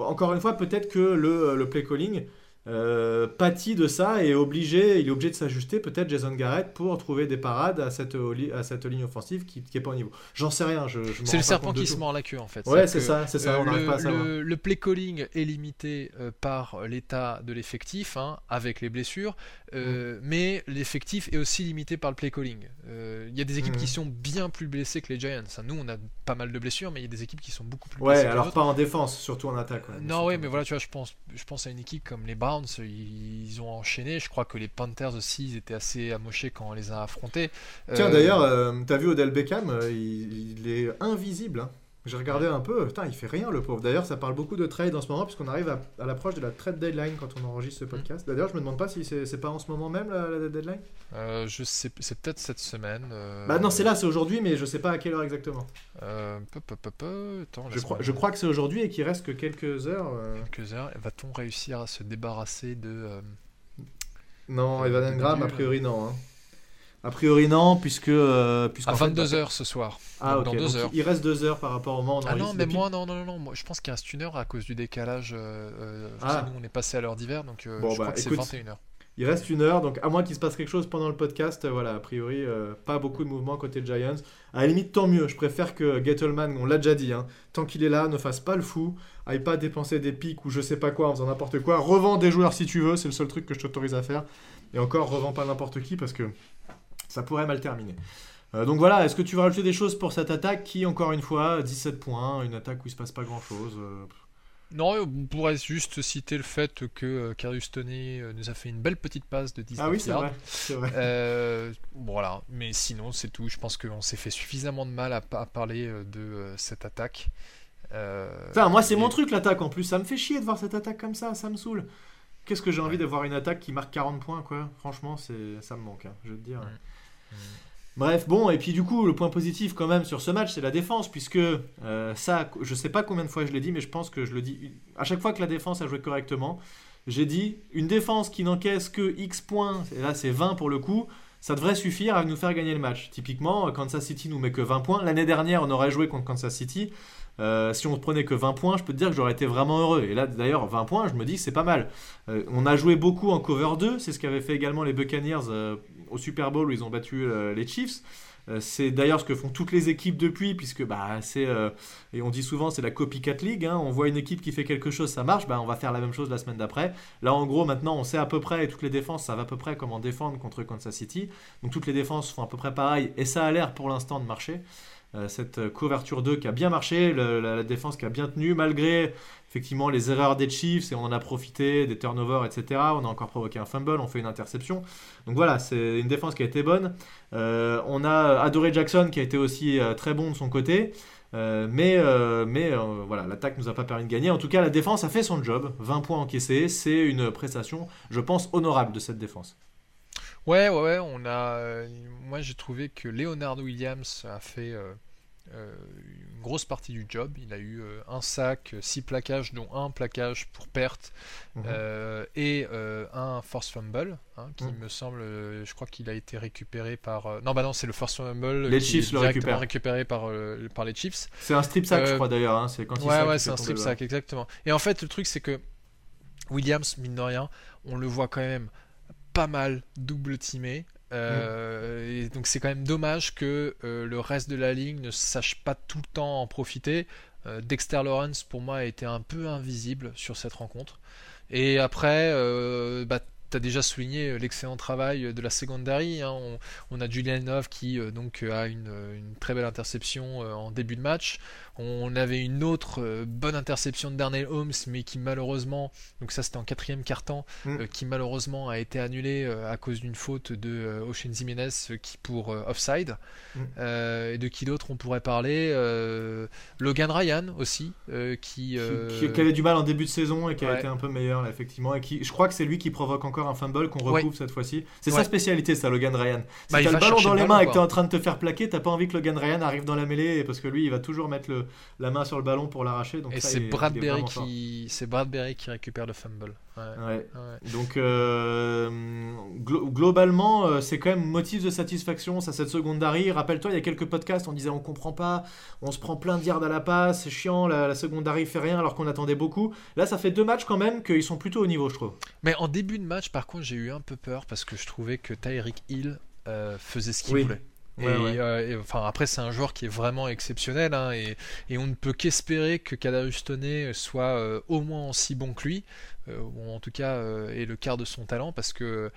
Speaker 1: encore une fois, peut-être que le, le play calling euh, pâtit de ça et est obligé, il est obligé de s'ajuster. Peut-être Jason Garrett pour trouver des parades à cette, oli- à cette ligne offensive qui, qui est pas au niveau. J'en sais rien. Je, je me
Speaker 2: C'est le serpent qui se mord la queue en fait.
Speaker 1: Ouais, c'est ça, c'est ça.
Speaker 2: euh,
Speaker 1: on n'arrive
Speaker 2: le,
Speaker 1: pas à savoir.
Speaker 2: le- le play calling est limité euh, par l'état de l'effectif, hein, avec les blessures, euh, mais l'effectif est aussi limité par le play calling. Euh, Il y a des équipes
Speaker 1: Mhm.
Speaker 2: qui sont bien plus blessées que les Giants. Nous, on a pas mal de blessures, mais il y a des équipes qui sont beaucoup plus
Speaker 1: Ouais,
Speaker 2: blessées que
Speaker 1: alors pas en défense, surtout en attaque. ouais.
Speaker 2: Non, ouais, mais voilà, tu vois, je pense, je pense à une équipe comme les Browns, ils, ils ont enchaîné. Je crois que les Panthers aussi, ils étaient assez amochés quand on les a affrontés.
Speaker 1: Tiens,
Speaker 2: Euh,
Speaker 1: d'ailleurs, euh, t'as vu Odell Beckham, euh, il, il est invisible. hein. J'ai regardé un peu, putain, il fait rien le pauvre. D'ailleurs, ça parle beaucoup de trade en ce moment, puisqu'on arrive à, à l'approche de la trade deadline quand on enregistre ce podcast. D'ailleurs, je me demande pas si c'est pas en ce moment même la, la deadline?
Speaker 2: euh, je sais, c'est peut-être cette semaine. euh,
Speaker 1: Bah non, c'est là, c'est aujourd'hui, mais je sais pas à quelle heure exactement.
Speaker 2: Euh, peu, peu, peu, peu, attends,
Speaker 1: Je crois, je crois que c'est aujourd'hui et qu'il reste que quelques heures.
Speaker 2: quelques heures. Va-t-on réussir à se débarrasser de.
Speaker 1: Non, Evan Engram, a priori non. hein. A priori non, puisque. Euh, puisqu'en
Speaker 2: à
Speaker 1: fait,
Speaker 2: 22h ce soir.
Speaker 1: Ah,
Speaker 2: Donc,
Speaker 1: ok.
Speaker 2: dans deux
Speaker 1: donc
Speaker 2: heures.
Speaker 1: Il reste deux heures par rapport au moment où on
Speaker 2: Ah non, mais
Speaker 1: Depuis-
Speaker 2: moi, non, non, non, non, moi, je pense qu'il reste une heure à cause du décalage. euh, euh,
Speaker 1: Ah.
Speaker 2: nous, on est passé à l'heure d'hiver, donc euh,
Speaker 1: Bon,
Speaker 2: je
Speaker 1: bah,
Speaker 2: crois que c'est
Speaker 1: écoute,
Speaker 2: 21h.
Speaker 1: Il reste une heure, donc à moins qu'il se passe quelque chose pendant le podcast, voilà, a priori, pas beaucoup de mouvements côté Giants. À la limite, tant mieux. Je préfère que Gettleman, on l'a déjà dit, hein, tant qu'il est là, ne fasse pas le fou, aille pas dépenser des pics ou je sais pas quoi en faisant n'importe quoi. Revends des joueurs si tu veux, c'est le seul truc que je t'autorise à faire. Et encore, revends pas n'importe qui parce que ça pourrait mal terminer. Euh, donc voilà, est-ce que tu veux rajouter des choses pour cette attaque qui, encore une fois, 17 points, une attaque où il se passe pas grand-chose euh,
Speaker 2: Non, on pourrait juste citer le fait que euh, Carius Tony nous a fait une belle petite passe de 19
Speaker 1: Ah oui, c'est vrai.
Speaker 2: vrai. voilà, mais sinon, c'est tout. Je pense qu'on s'est fait suffisamment de mal à, parler de cette attaque.
Speaker 1: enfin, moi, c'est mon truc, l'attaque en plus. Ça me fait chier de voir cette attaque comme ça, ça me saoule. Qu'est-ce que j'ai envie d'avoir une attaque qui marque 40 points, quoi? Franchement, ça me manque, hein, je veux te dire. Bref, bon, et puis du coup, le point positif quand même sur ce match, c'est la défense, puisque euh, ça, je sais pas combien de fois je l'ai dit, mais je pense que je le dis à chaque fois que la défense a joué correctement. J'ai dit, une défense qui n'encaisse que X points, et là c'est 20 pour le coup, ça devrait suffire à nous faire gagner le match. Typiquement, Kansas City nous met que 20 points. L'année dernière, on aurait joué contre Kansas City. Euh, si on ne prenait que 20 points, je peux te dire que j'aurais été vraiment heureux. Et là, d'ailleurs, 20 points, je me dis c'est pas mal. Euh, on a joué beaucoup en cover 2, c'est ce qu'avaient fait également les Buccaneers au Super Bowl où ils ont battu euh, les Chiefs. Euh, c'est d'ailleurs ce que font toutes les équipes depuis, puisque bah, c'est, euh, et on dit souvent c'est la copycat league, hein. on voit une équipe qui fait quelque chose, ça marche, bah, on va faire la même chose la semaine d'après. Là en gros maintenant on sait à peu près, et toutes les défenses savent à peu près comment défendre contre Kansas City, donc toutes les défenses font à peu près pareil, et ça a l'air pour l'instant de marcher. Cette couverture 2 qui a bien marché, la, défense qui a bien tenu, malgré effectivement les erreurs des Chiefs et on en a profité, des turnovers, etc. On a encore provoqué un fumble, on fait une interception. Donc voilà, c'est une défense qui a été bonne. Euh, on a adoré Jackson qui a été aussi euh, très bon de son côté. Euh, mais mais voilà, l'attaque nous a pas permis de gagner. En tout cas, la défense a fait son job. 20 points encaissés, c'est une prestation, je pense, honorable de cette défense.
Speaker 2: Ouais, ouais, ouais. On a, moi, j'ai trouvé que Leonard Williams a fait euh, une grosse partie du job. Il a eu euh, un sac, six plaquages, dont un plaquage pour perte mhm. euh, et un force fumble, hein, qui mhm. me semble, je crois qu'il a été récupéré par. non, bah non, c'est le force fumble.
Speaker 1: Les Chiefs le récupèrent.
Speaker 2: récupéré par, par les Chiefs.
Speaker 1: C'est un strip sack, je crois d'ailleurs. Hein, c'est
Speaker 2: quand ouais, ouais, c'est un strip sack, exactement. Et en fait, le truc, c'est que Williams, mine de rien, on le voit quand même pas mal double teamé. Euh, donc c'est quand même dommage que euh, le reste de la ligne ne sache pas tout le temps en profiter. Euh, Dexter Lawrence pour moi a été un peu invisible sur cette rencontre. Et après, bah, tu as déjà souligné l'excellent travail de la secondary. Hein. On, a Julian Love qui donc a une, très belle interception en début de match. On avait une autre euh, bonne interception de Darnell Holmes, mais qui malheureusement, donc ça c'était en quatrième quart-temps, mm. euh, qui malheureusement a été annulée euh, à cause d'une faute de Ocean Jimenez qui pour offside. Mm. et de qui d'autre on pourrait parler Logan Ryan aussi, qui,
Speaker 1: qui, avait du mal en début de saison et qui a été un peu meilleur effectivement. Et qui, je crois que c'est lui qui provoque encore un fumble qu'on recouvre cette fois-ci. C'est sa spécialité, ça, Logan Ryan. Si bah, t'as le ballon dans les mains et que t'es en train de te faire plaquer, t'as pas envie que Logan Ryan arrive dans la mêlée parce que lui, il va toujours mettre le, la main sur le ballon pour l'arracher.
Speaker 2: Et c'est Bradbury qui, Bradbury qui récupère le fumble.
Speaker 1: Donc euh, globalement, euh, c'est quand même motif de satisfaction. Ça cette seconde secondary. Rappelle-toi, il y a quelques podcasts, on disait on comprend pas, on se prend plein de yards à la passe, c'est chiant, la, la secondary fait rien alors qu'on attendait beaucoup. Là, ça fait deux matchs quand même qu'ils sont plutôt au niveau, je trouve.
Speaker 2: Mais en début de match, par contre, j'ai eu un peu peur parce que je trouvais que Tyreek Hill euh, faisait ce qu'il voulait. Euh, et, enfin, après, c'est un joueur qui est vraiment exceptionnel hein, et, on ne peut qu'espérer que Kadarius Toney soit euh, au moins aussi bon que lui, euh, ou en tout cas est le quart de son talent parce que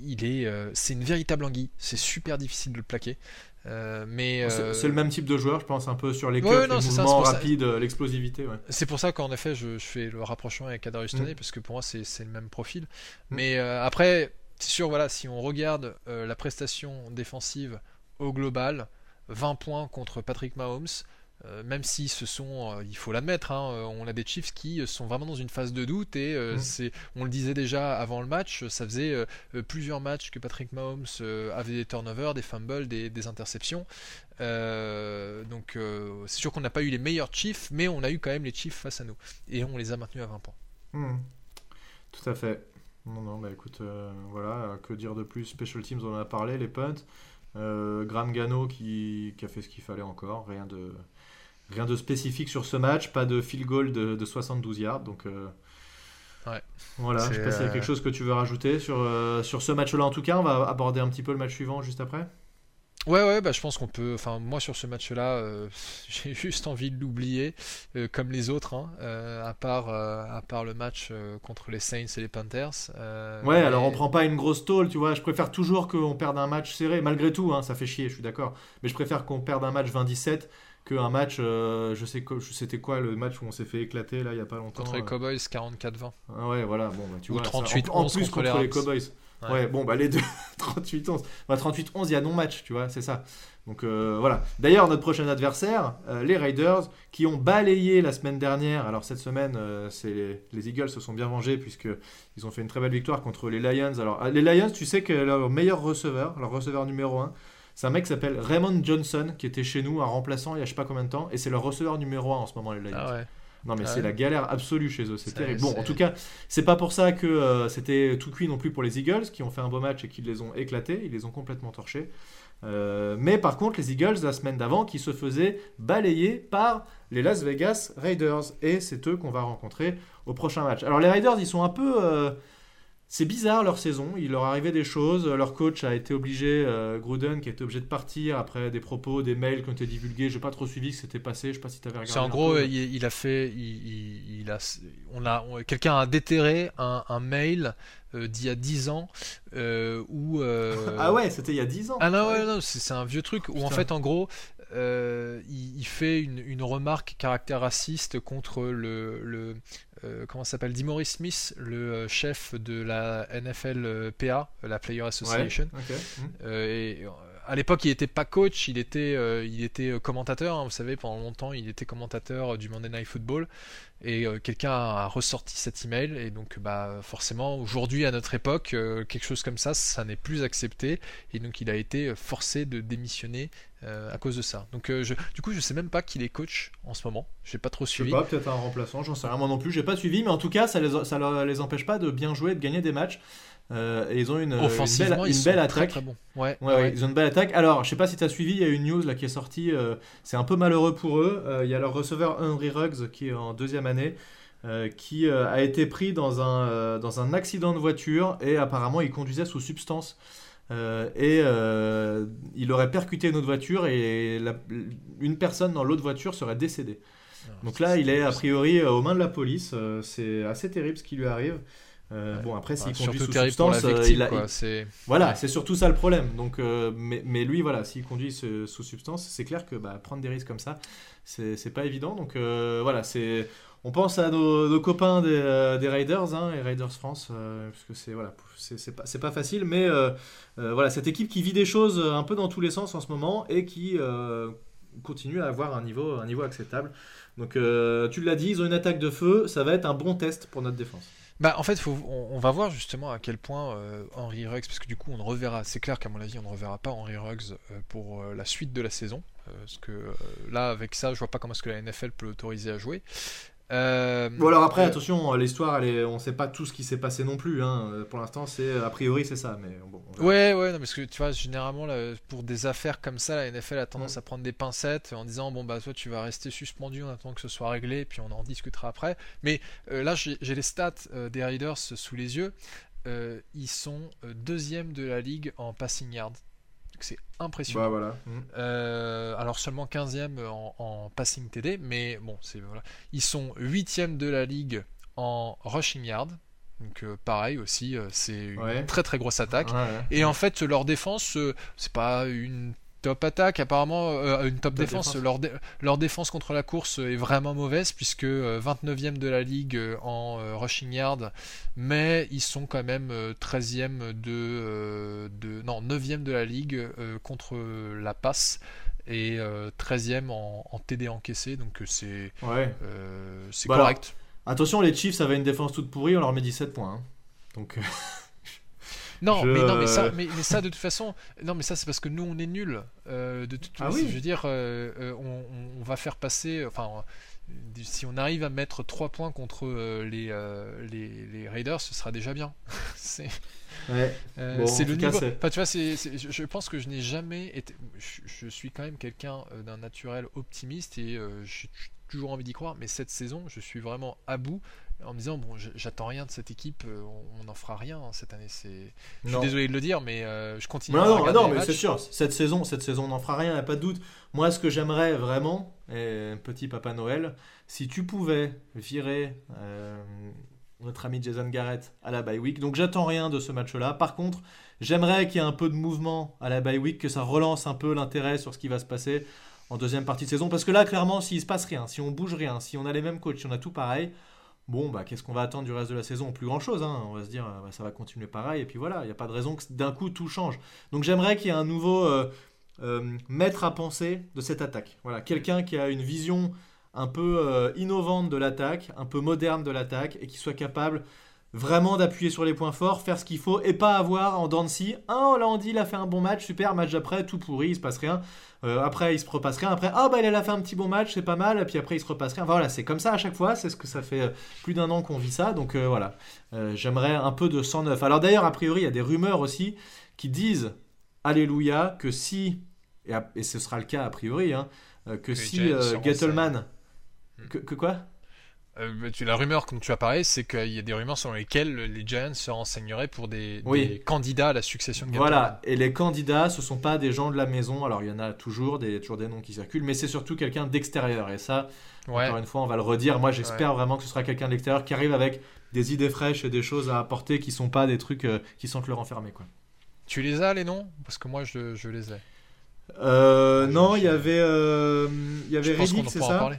Speaker 2: il est, c'est une véritable anguille. C'est super difficile de le plaquer. mais
Speaker 1: c'est le même type de joueur, je pense, un peu sur les cuts, les mouvements rapides, l'explosivité.
Speaker 2: C'est pour ça qu'en effet, je, fais le rapprochement avec Kadarius Toney mm. parce que pour moi, c'est le même profil. Mm. Mais après c'est sûr, voilà, si on regarde euh, la prestation défensive au global, 20 points contre Patrick Mahomes, euh, même si ce sont, euh, il faut l'admettre, hein, on a des Chiefs qui sont vraiment dans une phase de doute et mmh. c'est, on le disait déjà avant le match, ça faisait plusieurs matchs que Patrick Mahomes avait des turnovers, des fumbles, des, interceptions. donc c'est sûr qu'on n'a pas eu les meilleurs Chiefs, mais on a eu quand même les Chiefs face à nous et on les a maintenus à 20 points.
Speaker 1: Mmh. Tout à fait. Non, non, bah écoute, euh, voilà, que dire de plus? Special Teams, on en a parlé, les punts. Euh, Graham Gano qui, a fait ce qu'il fallait encore, rien de, rien de spécifique sur ce match, pas de field goal de, 72 yards, donc euh,
Speaker 2: Ouais.
Speaker 1: Voilà, je sais pas s'il y a quelque chose que tu veux rajouter sur, sur ce match-là en tout cas. On va aborder un petit peu le match suivant juste après.
Speaker 2: Ouais, ouais, bah, je pense qu'on peut. Enfin, moi sur ce match-là, euh, j'ai juste envie de l'oublier, euh, comme les autres, hein, euh, à, part, à part le match contre les Saints et les Panthers.
Speaker 1: ouais, alors on prend pas une grosse tôle, tu vois. Je préfère toujours qu'on perde un match serré, malgré tout, hein, ça fait chier, je suis d'accord. Mais je préfère qu'on perde un match 20-17 qu'un match, je sais c'était quoi le match où on s'est fait éclater là il y a pas longtemps.
Speaker 2: Contre les Cowboys, 44-20.
Speaker 1: Ah ouais, voilà, bon, bah, tu
Speaker 2: Ou
Speaker 1: vois.
Speaker 2: 38
Speaker 1: en, plus contre, les Cowboys. Ouais. bon, bah les deux, 38-11. Bah, 38-11, il y a non-match, tu vois, c'est ça. Donc euh, voilà. D'ailleurs, notre prochain adversaire, euh, les Raiders, qui ont balayé la semaine dernière. Alors cette semaine, euh, c'est les, Eagles se sont bien vengés puisqu'ils ont fait une très belle victoire contre les Lions. Alors les Lions, tu sais que leur meilleur receveur, leur receveur numéro 1, c'est un mec qui s'appelle Raymond Johnson, qui était chez nous, un remplaçant il y a je sais pas combien de temps, et c'est leur receveur numéro 1 en ce moment, les Lions.
Speaker 2: Ah ouais.
Speaker 1: Non mais c'est la galère absolue chez eux, c'est terrible. Bon, en tout cas, c'est pas pour ça que euh, c'était tout cuit non plus pour les Eagles qui ont fait un beau match et qui les ont éclatés, ils les ont complètement torchés. Euh, mais par contre, les Eagles la semaine d'avant qui se faisaient balayer par les Las Vegas Raiders et c'est eux qu'on va rencontrer au prochain match. Alors les Raiders, ils sont un peu euh, c'est bizarre leur saison, il leur arrivait des choses. Leur coach a été obligé, euh, Gruden, qui a été obligé de partir après des propos, des mails qui ont été divulgués. J'ai pas trop suivi ce qui s'était passé. Je sais pas si tu avais regardé.
Speaker 2: C'est en gros, il, a fait, il, a, on a, quelqu'un a déterré un, mail euh, d'il y a 10 ans euh, où.
Speaker 1: ah ouais, c'était il y a 10 ans.
Speaker 2: Ah non, ouais, non, c'est un vieux truc où en fait, en gros, il, fait une, une, remarque caractère raciste contre le, le, euh, comment s'appelle Dimory Smith, le euh, chef de la NFLPA, la Player Association. Et à l'époque, il n'était pas coach, il était, il était commentateur. Hein, vous savez, pendant longtemps, il était commentateur du Monday Night Football. Et quelqu'un a ressorti cet email. Et donc, bah, forcément, aujourd'hui, à notre époque, quelque chose comme ça, ça n'est plus accepté. Et donc, il a été forcé de démissionner euh, à cause de ça. Donc euh, je, du coup, je sais même pas qu'il est coach en ce moment. J'ai pas trop suivi.
Speaker 1: Je sais pas, peut-être un remplaçant, j'en sais rien moi non plus. J'ai pas suivi, mais en tout cas, ça les, ça les empêche pas de bien jouer, de gagner des matchs. Euh, et ils ont une, une belle, une belle attaque.
Speaker 2: Très, bon. ouais,
Speaker 1: ouais, ils ont une belle attaque. Alors, je sais pas si tu as suivi, il y a une news là qui est sortie. c'est un peu malheureux pour eux. Il y a leur receveur Henry Ruggs qui est en deuxième année. qui a été pris dans un, dans un accident de voiture et apparemment il conduisait sous substance. Euh, et euh, il aurait percuté une autre voiture et une personne dans l'autre voiture serait décédée. Ah, Donc là, il est a priori euh, aux mains de la police. c'est assez terrible ce qui lui arrive. Bon, après, s'il conduit sous substance, il voilà, c'est surtout ça le problème. Donc, mais, mais, lui, voilà, s'il conduit sous substance, c'est clair que bah, prendre des risques comme ça, c'est pas évident. Donc voilà, c'est on pense à nos, copains des, euh, Raiders hein, et Raiders France, euh, parce que c'est voilà, c'est pas, pas, facile, mais euh, voilà, cette équipe qui vit des choses un peu dans tous les sens en ce moment et qui continue à avoir un niveau, un niveau acceptable. Donc tu l'as dit, ils ont une attaque de feu, ça va être un bon test pour notre défense.
Speaker 2: Bah, en fait, on, va voir justement à quel point Henry Ruggs, parce que du coup, on reverra, c'est clair qu'à mon avis, on ne reverra pas Henry Ruggs pour la suite de la saison. parce que là, avec ça, je vois pas comment est-ce que la NFL peut l'autoriser à jouer.
Speaker 1: Euh, bon alors après euh, attention l'histoire elle est, on sait pas tout ce qui s'est passé non plus hein. pour l'instant c'est a priori c'est ça mais bon
Speaker 2: ouais ouais non, parce que tu vois généralement pour des affaires comme ça la NFL a tendance mm. à prendre des pincettes en disant bon bah toi tu vas rester suspendu en attendant que ce soit réglé puis on en discutera après mais euh, là j'ai les stats des Raiders sous les yeux ils sont deuxième de la ligue en passing yard c'est impressionnant.
Speaker 1: Bah, voilà.
Speaker 2: Mm. Euh, alors seulement 15e en, passing TD, mais bon, c'est voilà. Ils sont 8e de la ligue en rushing yard. Donc euh, pareil aussi, euh, c'est une très très grosse attaque. Et en fait, leur défense, c'est pas une top attaque, apparemment, euh, une top, défense. Leur, défense contre la course est vraiment mauvaise, puisque 29e euh, de la ligue euh, en rushing yard, mais ils sont quand même 13e de, de. Non, 9e de la ligue contre la passe et 13e en, TD encaissé, donc c'est
Speaker 1: ouais.
Speaker 2: c'est correct.
Speaker 1: attention, les Chiefs avaient une défense toute pourrie, on leur met 17 points. Hein. Donc.
Speaker 2: Non, mais non, mais ça, mais, ça de toute façon, non, mais ça c'est parce que nous on est nuls. Euh, de toute
Speaker 1: ah
Speaker 2: je veux dire, euh, euh, on, va faire passer, enfin, si on arrive à mettre 3 points contre les, les, les, Raiders, ce sera déjà bien. c'est
Speaker 1: ouais.
Speaker 2: le niveau. Enfin, tu vois, je pense que je n'ai jamais été. Je, suis quand même quelqu'un d'un naturel optimiste et j'ai toujours envie d'y croire, mais cette saison, je suis vraiment à bout en me disant bon, j'attends rien de cette équipe, on n'en fera rien cette année. C'est, je suis désolé de le dire, mais je continue.
Speaker 1: Non, non, non, mais c'est sûr. Cette saison, cette saison, on n'en fera rien, il n'y a pas de doute. Moi, ce que j'aimerais vraiment, et petit Papa Noël, si tu pouvais virer notre ami Jason Garrett à la bye week. Donc j'attends rien de ce match-là. Par contre, j'aimerais qu'il y ait un peu de mouvement à la bye week, que ça relance un peu l'intérêt sur ce qui va se passer en deuxième partie de saison. Parce que là, clairement, s'il se passe rien, si on bouge rien, si on a les mêmes coachs, si on a tout pareil, bon, bah qu'est-ce qu'on va attendre du reste de la saison? Plus grand-chose. Hein. On va se dire, bah, ça va continuer pareil. Et puis voilà, il n'y a pas de raison que d'un coup tout change. Donc j'aimerais qu'il y ait un nouveau euh, euh, maître à penser de cette attaque. Voilà, quelqu'un qui a une vision un peu euh, innovante de l'attaque, un peu moderne de l'attaque, et qui soit capable vraiment d'appuyer sur les points forts, faire ce qu'il faut, et pas avoir en scie, ah là on dit il a fait un bon match, super, match d'après, tout pourri, il se passe rien, euh, après il se repasse rien, après ah bah il a fait un petit bon match, c'est pas mal, et puis après il se repasse rien, voilà, c'est comme ça à chaque fois, c'est ce que ça fait euh, plus d'un an qu'on vit ça, donc voilà, j'aimerais un peu de 109. Alors d'ailleurs, a priori, il y a des rumeurs aussi qui disent, alléluia, que si, et, ce sera le cas a priori, hein, que si Gettleman Hmm. Que, quoi?
Speaker 2: Euh, la rumeur, comme tu as parlé, c'est qu'il y a des rumeurs selon lesquelles les Giants se renseigneraient pour des, candidats à la succession de
Speaker 1: Voilà, et les candidats, ce sont pas des gens de la maison. Alors, il y en a toujours des, toujours des noms qui circulent, mais c'est surtout quelqu'un d'extérieur. Et ça, encore une fois, on va le redire. Moi, j'espère vraiment que ce sera quelqu'un d'extérieur qui arrive avec des idées fraîches et des choses à apporter qui sont pas des trucs euh, qui sentent le renfermer. Quoi.
Speaker 2: Tu les as, les noms? Parce que moi, je, je les ai.
Speaker 1: Euh, non, il y avait, il y avait Reddick, c'est ça?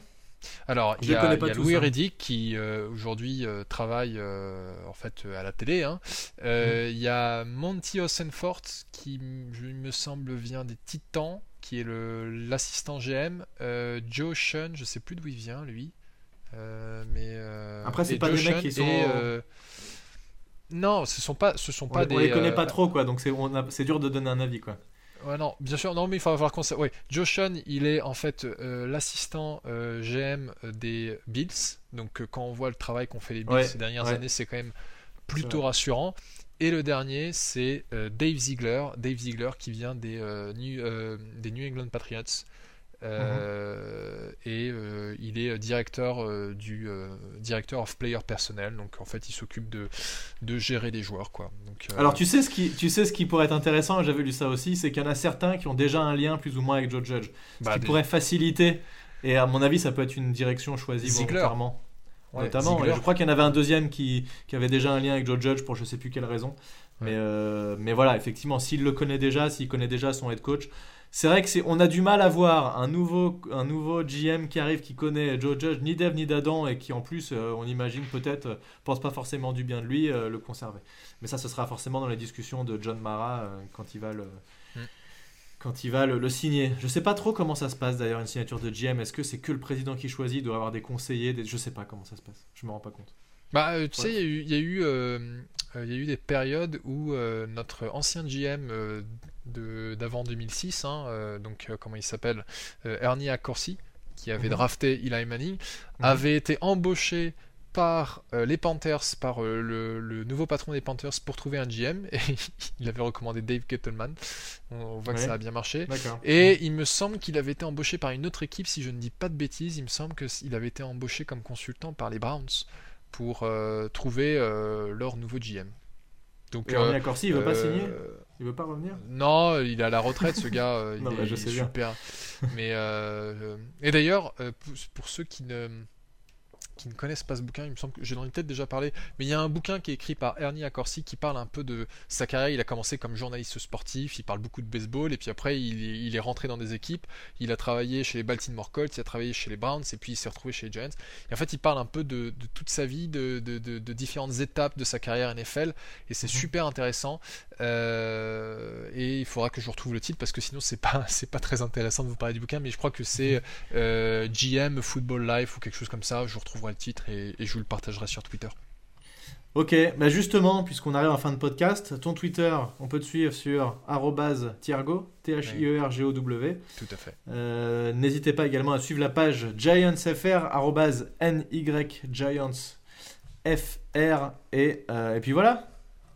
Speaker 2: Alors, il y a, Louis hein. Reddick qui euh, aujourd'hui euh, travaille euh, en fait à la télé. Hein. Mm. Il y a Monty Osenfort qui, me semble, vient des Titans, qui est l'assistant GM. Joe Shun, je sais plus d'où il vient lui. mais
Speaker 1: Après, c'est pas des mecs qui sont.
Speaker 2: Non, ce sont pas, ce sont pas des.
Speaker 1: On les connaît pas trop, quoi. Donc c'est dur de donner un avis, quoi.
Speaker 2: Ouais, non, bien sûr, non, mais il va falloir qu'on Ouais, Joe Sean, il est en fait euh, l'assistant euh, GM des Bills. Donc, euh, quand on voit le travail qu'ont fait les Bills ces dernières années, c'est quand même plutôt rassurant. Et le dernier, c'est Dave Ziegler. Dave Ziegler qui vient des, des New England Patriots. Euh, et euh, il est directeur euh, du directeur of player personnel. Donc en fait, il s'occupe de, de gérer les joueurs, quoi. Donc,
Speaker 1: Alors tu sais ce qui tu sais ce qui pourrait être intéressant. J'avais lu ça aussi, c'est qu'il y en a certains qui ont déjà un lien plus ou moins avec Joe Judge, ce bah, qui pourrait faciliter. Et à mon avis, ça peut être une direction choisie volontairement. notamment, je crois qu'il y en avait un deuxième qui, qui, avait déjà un lien avec Joe Judge pour je sais plus quelle raison. Mais, mais voilà, effectivement, s'il le connaît déjà, s'il connaît déjà son head coach, c'est vrai que c'est, on a du mal à voir un nouveau, un nouveau GM qui arrive, qui connaît Joe Judge ni d'Eve ni d'Adam et qui en plus, euh, on imagine peut-être, euh, pense pas forcément du bien de lui, euh, le conserver. Mais ça, ce sera forcément dans les discussions de John Mara quand il va le, mm. quand il va le, signer. Je sais pas trop comment ça se passe d'ailleurs une signature de GM. Est-ce que c'est que le président qui choisit, doit avoir des conseillers, des... je sais pas comment ça se passe. Je me rends pas compte.
Speaker 2: Bah, tu sais, il y a eu, il y a eu des périodes où notre ancien GM d'avant 2006, hein, euh, donc euh, comment il s'appelle euh, Ernie Accorsi, qui avait mhm. drafté Eli Manning, mhm. avait été embauché par les Panthers, par le, nouveau patron des Panthers pour trouver un GM et il avait recommandé Dave Gettleman. On, voit que ça a bien marché. Et il me semble qu'il avait été embauché par une autre équipe, si je ne dis pas de bêtises. Il me semble qu'il avait été embauché comme consultant par les Browns pour trouver leur nouveau GM.
Speaker 1: Donc, et Ernie Accorsi, il veut pas signer il veut pas revenir
Speaker 2: Non, il est à la retraite, ce gars. Euh, il non, est, je sais super. Mais euh, et d'ailleurs, euh, pour, ceux qui ne qui ne connaissent pas ce bouquin, il me semble que j'ai dans une tête déjà parlé, mais il y a un bouquin qui est écrit par Ernie Accorsi qui parle un peu de sa carrière. Il a commencé comme journaliste sportif, il parle beaucoup de baseball, et puis après il, est rentré dans des équipes. Il a travaillé chez les Baltimore Colts, il a travaillé chez les Browns, et puis il s'est retrouvé chez les Giants. Et en fait, il parle un peu de, toute sa vie, de, différentes étapes de sa carrière NFL, et c'est mhm. super intéressant. Euh, et il faudra que je retrouve le titre parce que sinon c'est pas c'est pas très intéressant de vous parler du bouquin, mais je crois que c'est mhm. euh, GM Football Life ou quelque chose comme ça. Je le titre et, je vous le partagerai sur Twitter.
Speaker 1: Ok, bah justement, puisqu'on arrive en fin de podcast, ton Twitter, on peut te suivre sur @tiergo, T H I E R G O W.
Speaker 2: Tout à fait.
Speaker 1: Euh, n'hésitez pas également à suivre la page GiantsFR N Y Giants FR et, euh, et puis voilà.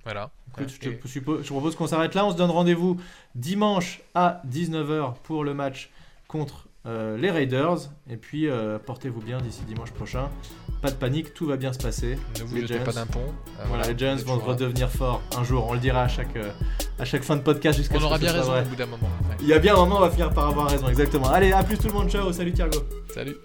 Speaker 2: Voilà.
Speaker 1: je, je, propose qu'on s'arrête là. On se donne rendez-vous dimanche à 19h pour le match contre euh, les Raiders. Et puis, euh, portez-vous bien d'ici dimanche prochain. Pas de panique, tout va bien se passer.
Speaker 2: Ne vous
Speaker 1: Les
Speaker 2: jetez
Speaker 1: Giants.
Speaker 2: pas d'un pont. Euh,
Speaker 1: Voilà, les Giants vont redevenir forts un jour. On le dira à chaque, à chaque fin de podcast jusqu'à
Speaker 2: On
Speaker 1: ce
Speaker 2: aura
Speaker 1: que
Speaker 2: bien raison au bout d'un moment. Ouais.
Speaker 1: Il y a bien un moment, on va finir par avoir raison, exactement. Allez, à plus tout le monde, ciao, salut Thiergo.
Speaker 2: Salut.